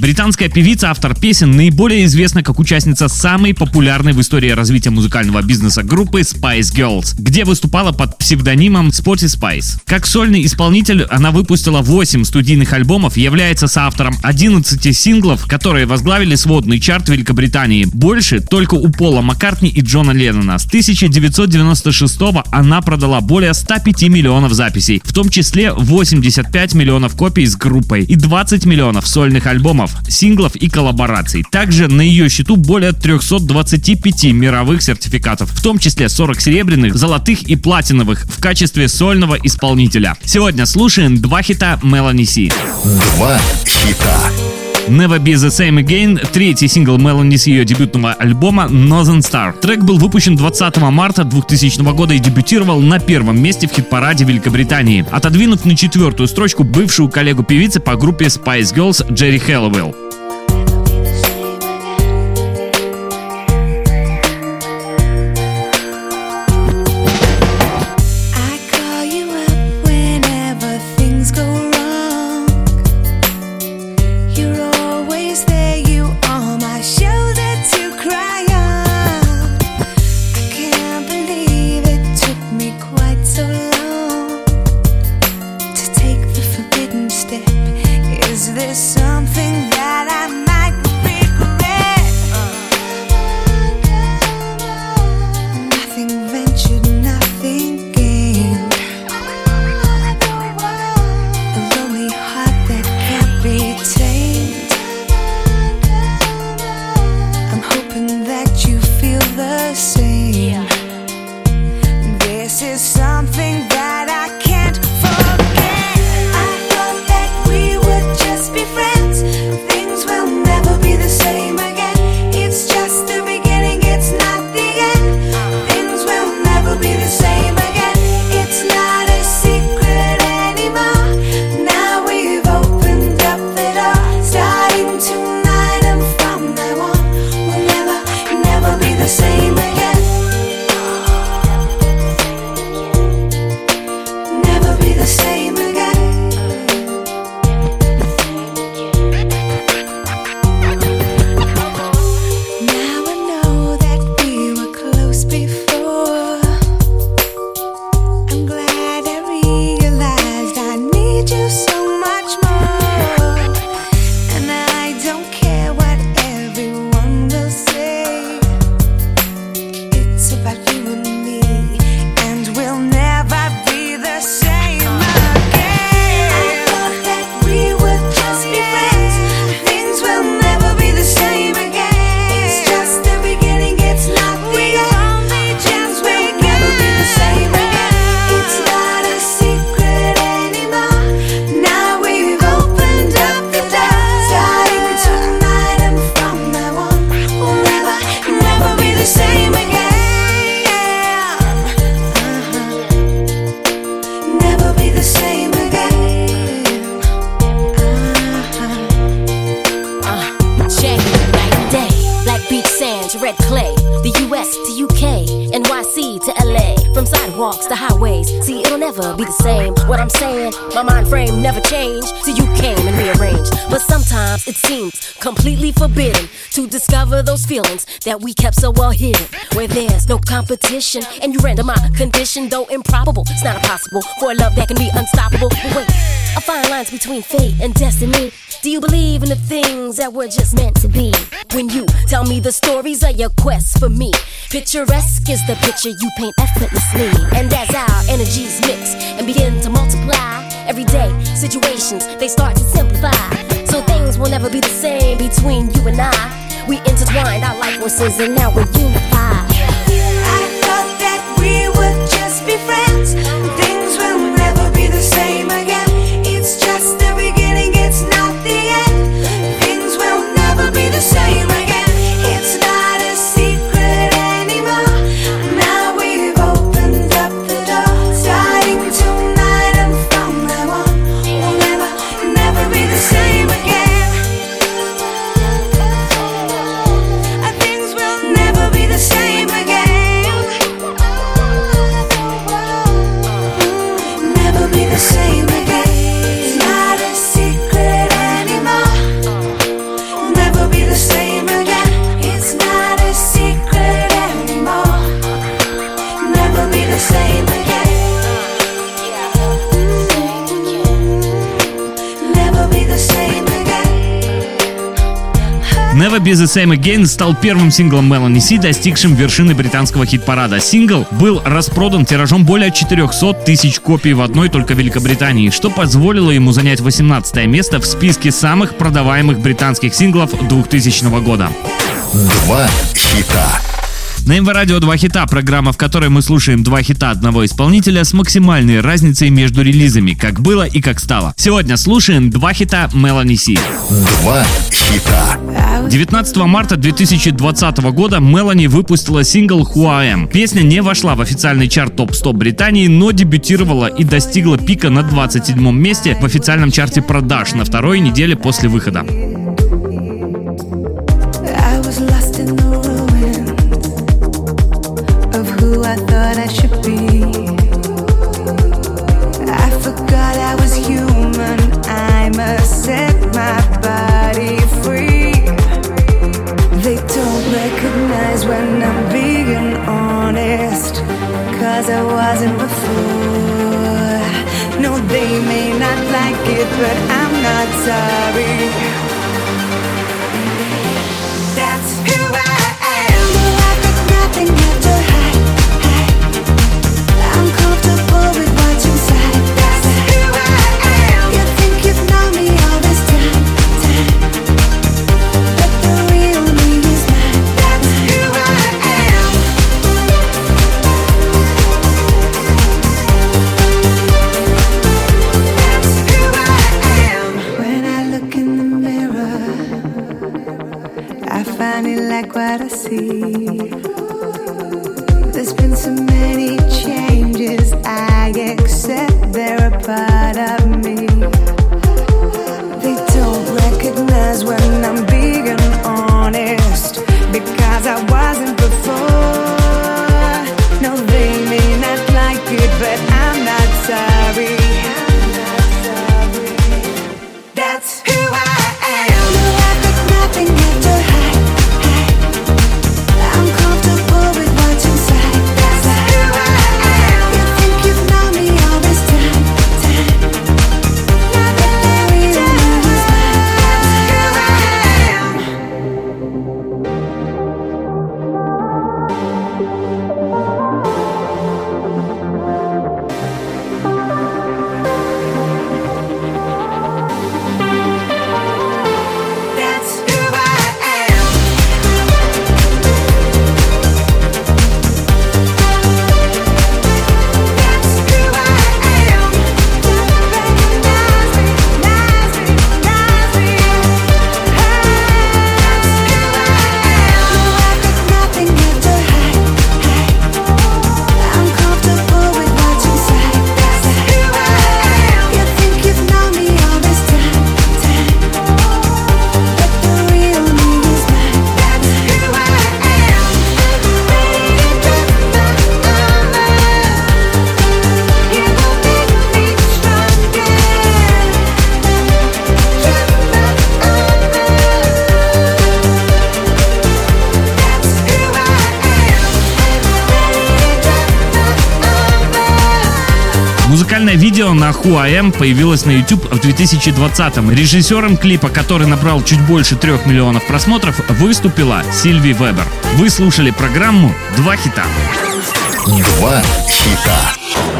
Британская певица, автор песен, наиболее известна как участница самой популярной в истории развития музыкального бизнеса группы Spice Girls, где выступала под псевдонимом Spotty Spice. Как сольный исполнитель она выпустила 8 студийных альбомов, является соавтором 11 синглов, которые возглавили сводный чарт Великобритании. Больше только у Пола Маккартни и Джона Леннона. С 1996 она продала более 105 миллионов записей, в том числе 85 миллионов копий с группой и 20 миллионов сольных альбомов синглов и коллабораций. Также на ее счету более 325 мировых сертификатов, в том числе 40 серебряных, золотых и платиновых в качестве сольного исполнителя. Сегодня слушаем два хита Мелани Си. Два хита. Never Be The Same Again, третий сингл Мелани с ее дебютного альбома Northern Star. Трек был выпущен 20 марта 2000 года и дебютировал на первом месте в хит-параде Великобритании, отодвинув на четвертую строчку бывшую коллегу певицы по группе Spice Girls Джерри Хэллоуэлл. Step. Is this something that I red clay. The US to UK. From sidewalks to highways. See, it'll never be the same. What I'm saying, my mind frame never changed till you came and rearranged. But sometimes it seems completely forbidden to discover those feelings that we kept so well hidden. Where there's no competition, and you render my condition, though improbable. It's not impossible for a love that can be unstoppable. But wait, a fine lines between fate and destiny. Do you believe in the things that were just meant to be? When you tell me the stories of your quest for me, picturesque is the picture you paint effortlessly. And as our energies mix and begin to multiply, everyday situations they start to simplify. So things will never be the same between you and I. We intertwined our life forces and now we're unified. I thought that we would just be friends. Be The Same Again стал первым синглом Мелани Си, достигшим вершины британского хит-парада. Сингл был распродан тиражом более 400 тысяч копий в одной только Великобритании, что позволило ему занять 18 место в списке самых продаваемых британских синглов 2000 года. Два хита. На МВ Радио два хита, программа, в которой мы слушаем два хита одного исполнителя с максимальной разницей между релизами, как было и как стало. Сегодня слушаем два хита Мелани Си. Два хита. 19 марта 2020 года Мелани выпустила сингл Who I Am. Песня не вошла в официальный чарт топ-100 Британии, но дебютировала и достигла пика на 27 месте в официальном чарте продаж на второй неделе после выхода. But I'm not sorry. Am появилось на YouTube в 2020-м. Режиссером клипа, который набрал чуть больше трех миллионов просмотров, выступила Сильви Вебер. Вы слушали программу «Два хита». Два хита.